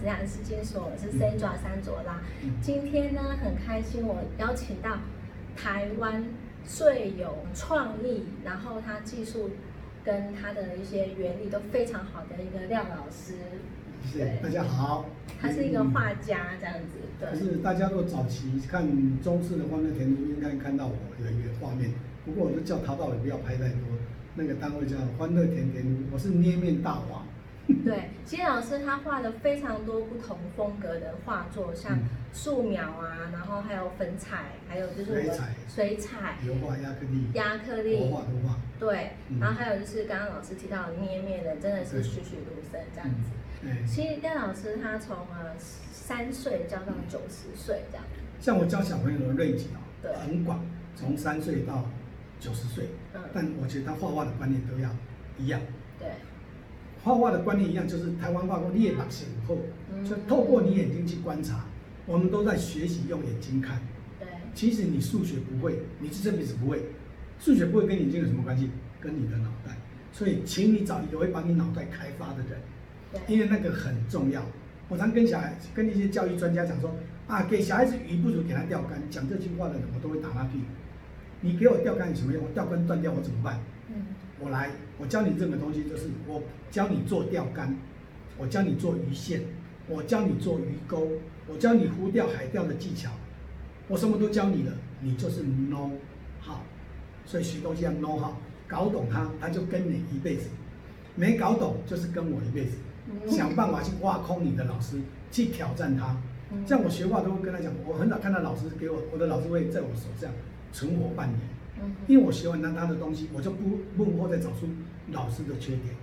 子雅时间所，我是 Sandra 三卓拉。今天呢，很开心，我邀请到台湾最有创意，然后他技术跟他的一些原理都非常好的一个廖老师。谢谢大家好。他是一个画家，这样子。对。是大家都早期看中式的欢乐田应该看到我有一个画面，不过我就叫淘宝也不要拍太多。那个单位叫欢乐甜甜，我是捏面大王。对，其实老师他画了非常多不同风格的画作，像素描啊，然后还有粉彩，还有就是水彩、水彩、油画、压克力、压克力、画、图画。对，然后还有就是刚刚老师提到的捏面的，真的是栩栩如生这样子。对，其实廖老师他从呃三岁教到九十岁这样。像我教小朋友的类型哦，很广，从三岁到。九十岁，嗯但我觉得他画画的观念都要一样。对，画画的观念一样，就是台湾画过列马显后，就透过你眼睛去观察，我们都在学习用眼睛看。对，其实你数学不会，你这辈子不会，数学不会跟眼睛有什么关系？跟你的脑袋。所以，请你找一个会把你脑袋开发的人，因为那个很重要。我常跟小孩、跟一些教育专家讲说，啊，给小孩子鱼不如给他钓竿。讲这句话的人，我都会打他屁股。你给我钓竿有什么用？我钓竿断掉我怎么办？嗯，我来，我教你任何东西，就是我教你做钓竿，我教你做鱼线，我教你做鱼钩，我教你浮钓、海钓的技巧，我什么都教你了，你就是 know 好，所以学东西要 know 好，搞懂它，它就跟你一辈子；没搞懂就是跟我一辈子。想办法去挖空你的老师，去挑战他。像我学画都会跟他讲，我很少看到老师给我，我的老师会在我手上。存活半年，因为我学完他他的东西，我就不幕后再找出老师的缺点，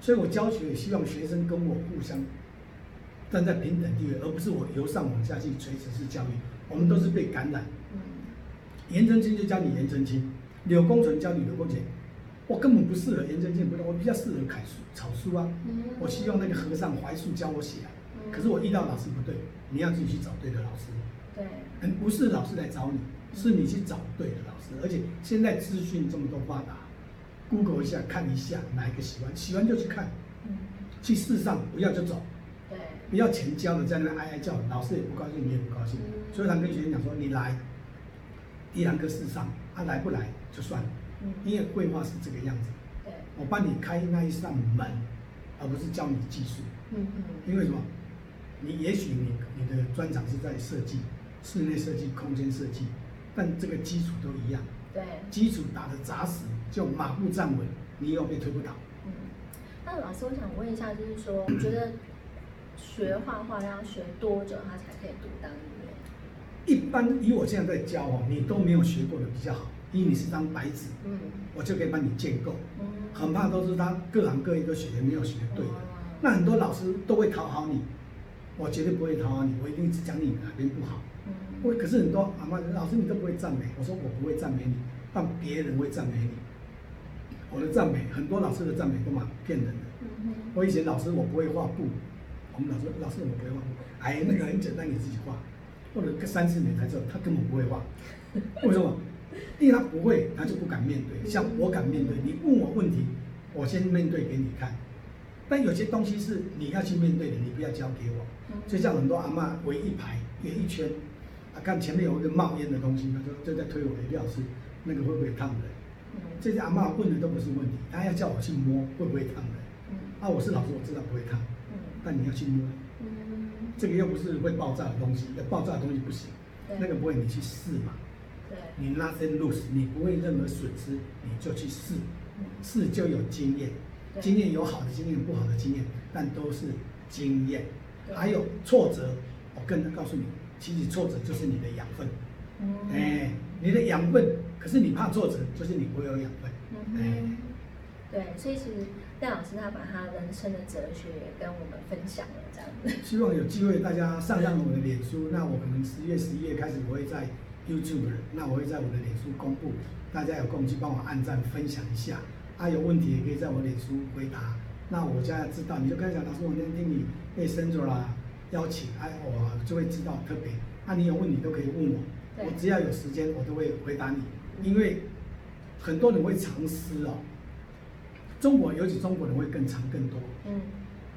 所以我教学也希望学生跟我互相站在平等地位，而不是我由上往下去垂直式教育，我们都是被感染。颜真卿就教你颜真卿，柳公纯教你柳公权，我根本不适合颜真卿，不我比较适合楷书草书啊。我希望那个和尚怀素教我写啊，可是我遇到老师不对，你要自己去找对的老师。对，不是老师来找你。是你去找对的老师，而且现在资讯这么多发达，Google 一下看一下哪一个喜欢，喜欢就去看，去试上，不要就走，对，不要钱交了在那哀哀叫，老师也不高兴，你也不高兴，所以他跟学生讲说，你来，一两个试上，他来不来就算了，因为绘画是这个样子，对，我帮你开那一扇门，而不是教你技术，嗯嗯，因为什么？你也许你你的专长是在设计，室内设计、空间设计。但这个基础都一样，对，基础打得扎实，就马步站稳，你又被推不倒。嗯，那老师，我想问一下，就是说，你觉得学画画要学多久，他才可以独当一面？一般以我现在在教哦，你都没有学过的比较好，因为你是张白纸，嗯，我就可以帮你建构。嗯，很怕都是他各行各业都学的没有学对的，那很多老师都会讨好你，我绝对不会讨好你，我一定只讲你哪边不好。我可是很多阿妈老师你都不会赞美，我说我不会赞美你，但别人会赞美你。我的赞美，很多老师的赞美都蛮骗人的。我以前老师我不会画布，我们老师老师我不会画布，哎那个很简单你自己画，或者三四年才知道他根本不会画。为什么？因为他不会，他就不敢面对。像我敢面对，你问我问题，我先面对给你看。但有些东西是你要去面对的，你不要交给我。就像很多阿妈围一排围一圈。啊，看前面有一个冒烟的东西，他说就在推我的廖师，那个会不会烫人？这些阿妈问的都不是问题，他要叫我去摸会不会烫人？啊，我是老师，我知道不会烫，但你要去摸，这个又不是会爆炸的东西，要爆炸的东西不行，那个不会，你去试嘛。你拉伸 loose，你不会任何损失，你就去试，试就有经验，经验有好的经验，不好的经验，但都是经验。还有挫折，我更能告诉你。其实挫折就是你的养分，哎，你的养分，可是你怕挫折，就是你不会有养分，哎，对，所以其实戴老师他把他人生的哲学也跟我们分享了，这样。子。希望有机会大家上上我的脸书，那我可能十月、十一月开始我会在 YouTube，那我会在我的脸书公布，大家有空去帮我按赞分享一下，啊，有问题也可以在我脸书回答，那我家知道，你就跟他讲，老师，我今天听你被生着啦。邀请，哎，我就会知道特别。那你有问题都可以问我，我只要有时间，我都会回答你。因为很多人会藏私哦，中国尤其中国人会更藏更多。嗯，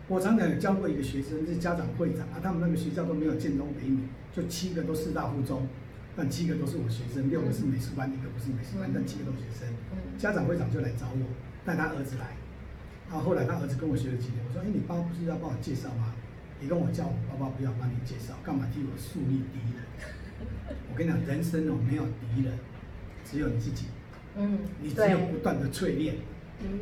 我常常有教过一个学生，是家长会长啊，他们那个学校都没有建中北女，就七个都四大附中，但七个都是我学生，六个是美术班，一个不是美术班，但七个都是学生。家长会长就来找我，带他儿子来。然后后来他儿子跟我学了几年，我说：“哎，你爸不是要帮我介绍吗？你跟我叫我爸爸不要帮你介绍，干嘛替我树立敌人？我跟你讲，人生哦没有敌人，只有你自己。嗯，你只有不断的淬炼，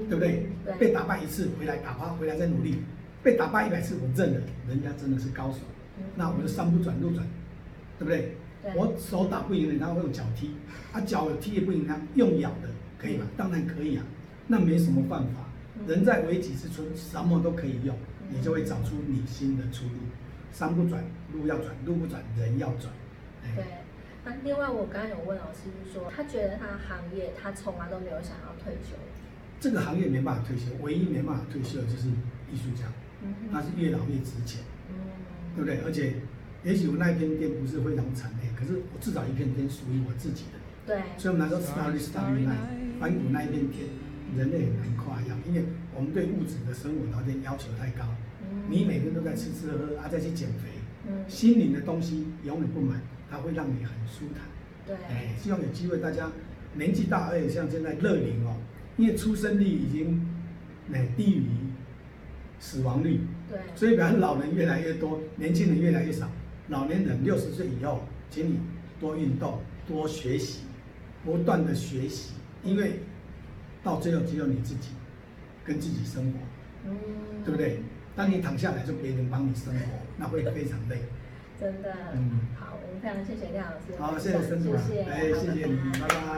对不对？被打败一次，回来打趴，回来再努力。”被打败一百次，我认了，人家真的是高手。那我就山不转路转，对不对？我手打不赢人，他会用脚踢，啊脚踢也不赢他，用咬的可以吗？当然可以啊，那没什么办法。人在危急之春，什么都可以用，你就会找出你新的出路。山不转路要转，路不转人要转。对，那另外我刚刚有问老师是说，他觉得他的行业他从来都没有想要退休。这个行业没办法退休，唯一没办法退休的就是艺术家。他是越老越值钱，对不对？而且，也许我那一片天不是非常惨烈，可是我至少一片天属于我自己的。对。所以我们来说，Starry Starry Night，反骨那一片天，人类很难跨越，因为我们对物质的生活条件要求太高。你每天都在吃吃喝喝，啊，再去减肥，嗯心灵的东西永远不满，它会让你很舒坦。对。哎，希望有机会大家年纪大，而且像现在乐龄哦，因为出生率已经哎低于。死亡率，对，所以表示老人越来越多，年轻人越来越少。老年人六十岁以后，请你多运动，多学习，不断的学习，因为到最后只有你自己跟自己生活，嗯，对不对？当你躺下来，就别人帮你生活，那会非常累。真的，嗯，好，我们非常谢谢廖老师，好，谢谢孙主任，哎，谢谢你，拜拜。